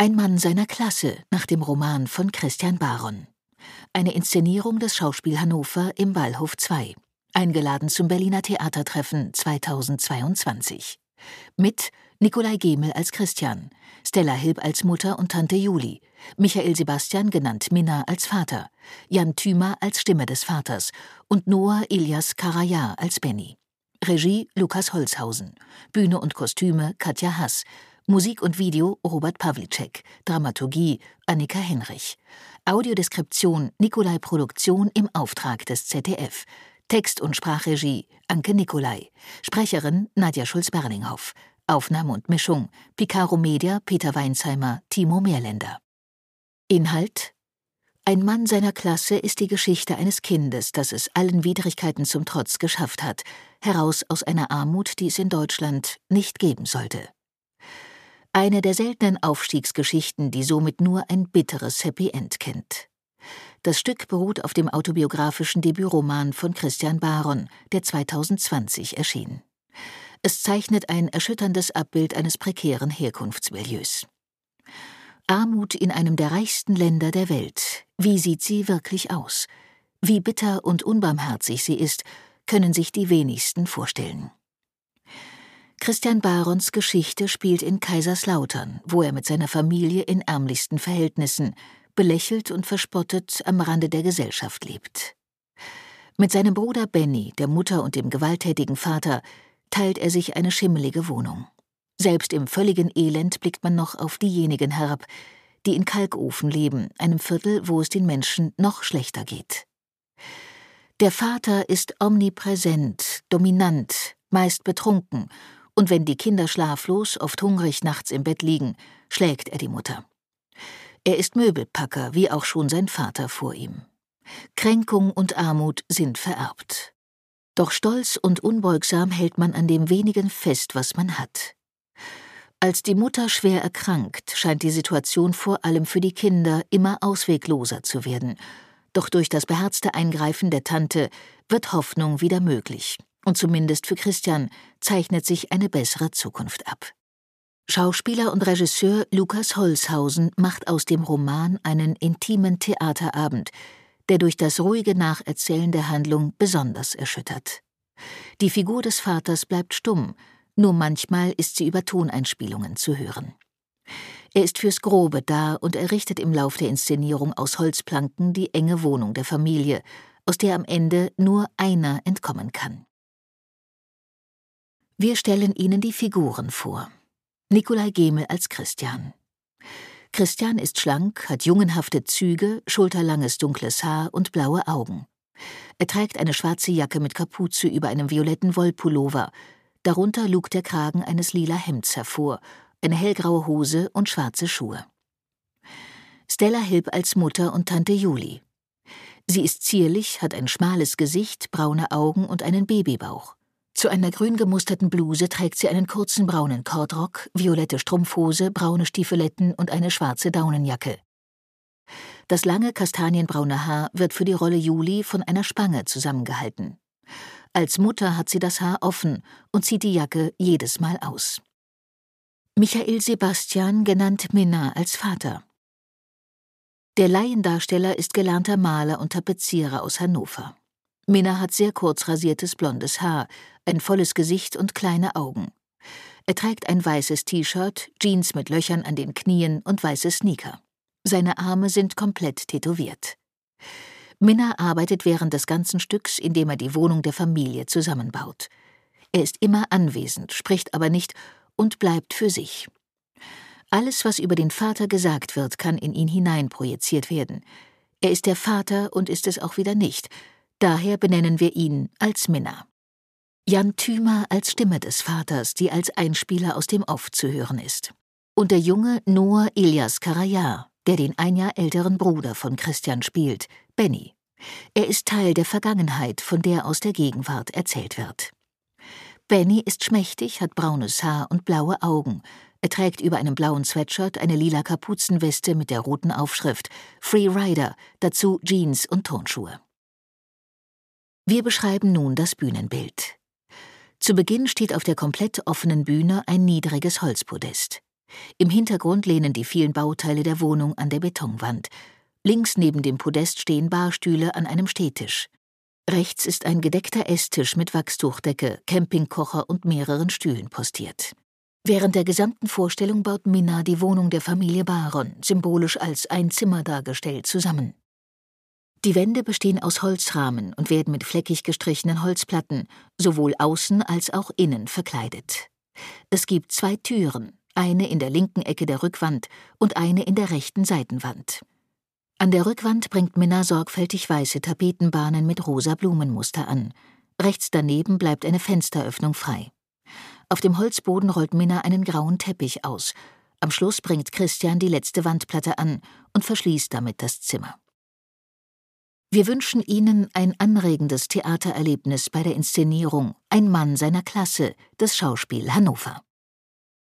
Ein Mann seiner Klasse nach dem Roman von Christian Baron. Eine Inszenierung des Schauspiel Hannover im Wallhof 2. Eingeladen zum Berliner Theatertreffen 2022. Mit Nikolai Gemel als Christian, Stella Hilb als Mutter und Tante Juli, Michael Sebastian genannt Minna als Vater, Jan Thümer als Stimme des Vaters und Noah Ilias Karaja als Benny. Regie Lukas Holzhausen, Bühne und Kostüme Katja Hass, Musik und Video Robert Pawlicek, Dramaturgie Annika Henrich, Audiodeskription Nikolai Produktion im Auftrag des ZDF, Text- und Sprachregie Anke Nikolai, Sprecherin Nadja Schulz-Berninghoff, Aufnahme und Mischung Picaro Media Peter Weinsheimer, Timo Meerländer. Inhalt? Ein Mann seiner Klasse ist die Geschichte eines Kindes, das es allen Widrigkeiten zum Trotz geschafft hat, heraus aus einer Armut, die es in Deutschland nicht geben sollte. Eine der seltenen Aufstiegsgeschichten, die somit nur ein bitteres Happy End kennt. Das Stück beruht auf dem autobiografischen Debütroman von Christian Baron, der 2020 erschien. Es zeichnet ein erschütterndes Abbild eines prekären Herkunftsmilieus. Armut in einem der reichsten Länder der Welt. Wie sieht sie wirklich aus? Wie bitter und unbarmherzig sie ist, können sich die wenigsten vorstellen. Christian Barons Geschichte spielt in Kaiserslautern, wo er mit seiner Familie in ärmlichsten Verhältnissen, belächelt und verspottet am Rande der Gesellschaft lebt. Mit seinem Bruder Benny, der Mutter und dem gewalttätigen Vater teilt er sich eine schimmelige Wohnung. Selbst im völligen Elend blickt man noch auf diejenigen herab, die in Kalkofen leben, einem Viertel, wo es den Menschen noch schlechter geht. Der Vater ist omnipräsent, dominant, meist betrunken, und wenn die Kinder schlaflos, oft hungrig nachts im Bett liegen, schlägt er die Mutter. Er ist Möbelpacker, wie auch schon sein Vater vor ihm. Kränkung und Armut sind vererbt. Doch stolz und unbeugsam hält man an dem wenigen fest, was man hat. Als die Mutter schwer erkrankt, scheint die Situation vor allem für die Kinder immer auswegloser zu werden. Doch durch das beherzte Eingreifen der Tante wird Hoffnung wieder möglich. Und zumindest für Christian zeichnet sich eine bessere Zukunft ab. Schauspieler und Regisseur Lukas Holzhausen macht aus dem Roman einen intimen Theaterabend, der durch das ruhige Nacherzählen der Handlung besonders erschüttert. Die Figur des Vaters bleibt stumm, nur manchmal ist sie über Toneinspielungen zu hören. Er ist fürs Grobe da und errichtet im Lauf der Inszenierung aus Holzplanken die enge Wohnung der Familie, aus der am Ende nur einer entkommen kann. Wir stellen Ihnen die Figuren vor. Nikolai Gemel als Christian. Christian ist schlank, hat jungenhafte Züge, schulterlanges dunkles Haar und blaue Augen. Er trägt eine schwarze Jacke mit Kapuze über einem violetten Wollpullover, Darunter lugt der Kragen eines lila Hemds hervor, eine hellgraue Hose und schwarze Schuhe. Stella Hilb als Mutter und Tante Juli. Sie ist zierlich, hat ein schmales Gesicht, braune Augen und einen Babybauch. Zu einer grün gemusterten Bluse trägt sie einen kurzen braunen Kordrock, violette Strumpfhose, braune Stiefeletten und eine schwarze Daunenjacke. Das lange kastanienbraune Haar wird für die Rolle Juli von einer Spange zusammengehalten. Als Mutter hat sie das Haar offen und zieht die Jacke jedes Mal aus. Michael Sebastian, genannt Minna, als Vater. Der Laiendarsteller ist gelernter Maler und Tapezierer aus Hannover. Minna hat sehr kurz rasiertes blondes Haar, ein volles Gesicht und kleine Augen. Er trägt ein weißes T-Shirt, Jeans mit Löchern an den Knien und weiße Sneaker. Seine Arme sind komplett tätowiert. Minna arbeitet während des ganzen Stücks, indem er die Wohnung der Familie zusammenbaut. Er ist immer anwesend, spricht aber nicht und bleibt für sich. Alles, was über den Vater gesagt wird, kann in ihn hineinprojiziert werden. Er ist der Vater und ist es auch wieder nicht. Daher benennen wir ihn als Minna. Jan Thümer als Stimme des Vaters, die als Einspieler aus dem Off zu hören ist. Und der junge Noah Ilias Karajar, der den ein Jahr älteren Bruder von Christian spielt, Benny. Er ist Teil der Vergangenheit, von der aus der Gegenwart erzählt wird. Benny ist schmächtig, hat braunes Haar und blaue Augen. Er trägt über einem blauen Sweatshirt eine lila Kapuzenweste mit der roten Aufschrift Free Rider, dazu Jeans und Turnschuhe. Wir beschreiben nun das Bühnenbild. Zu Beginn steht auf der komplett offenen Bühne ein niedriges Holzpodest. Im Hintergrund lehnen die vielen Bauteile der Wohnung an der Betonwand. Links neben dem Podest stehen Barstühle an einem Stehtisch. Rechts ist ein gedeckter Esstisch mit Wachstuchdecke, Campingkocher und mehreren Stühlen postiert. Während der gesamten Vorstellung baut Minna die Wohnung der Familie Baron, symbolisch als ein Zimmer dargestellt, zusammen. Die Wände bestehen aus Holzrahmen und werden mit fleckig gestrichenen Holzplatten, sowohl außen als auch innen verkleidet. Es gibt zwei Türen, eine in der linken Ecke der Rückwand und eine in der rechten Seitenwand. An der Rückwand bringt Minna sorgfältig weiße Tapetenbahnen mit rosa Blumenmuster an. Rechts daneben bleibt eine Fensteröffnung frei. Auf dem Holzboden rollt Minna einen grauen Teppich aus. Am Schluss bringt Christian die letzte Wandplatte an und verschließt damit das Zimmer. Wir wünschen Ihnen ein anregendes Theatererlebnis bei der Inszenierung Ein Mann seiner Klasse des Schauspiel Hannover.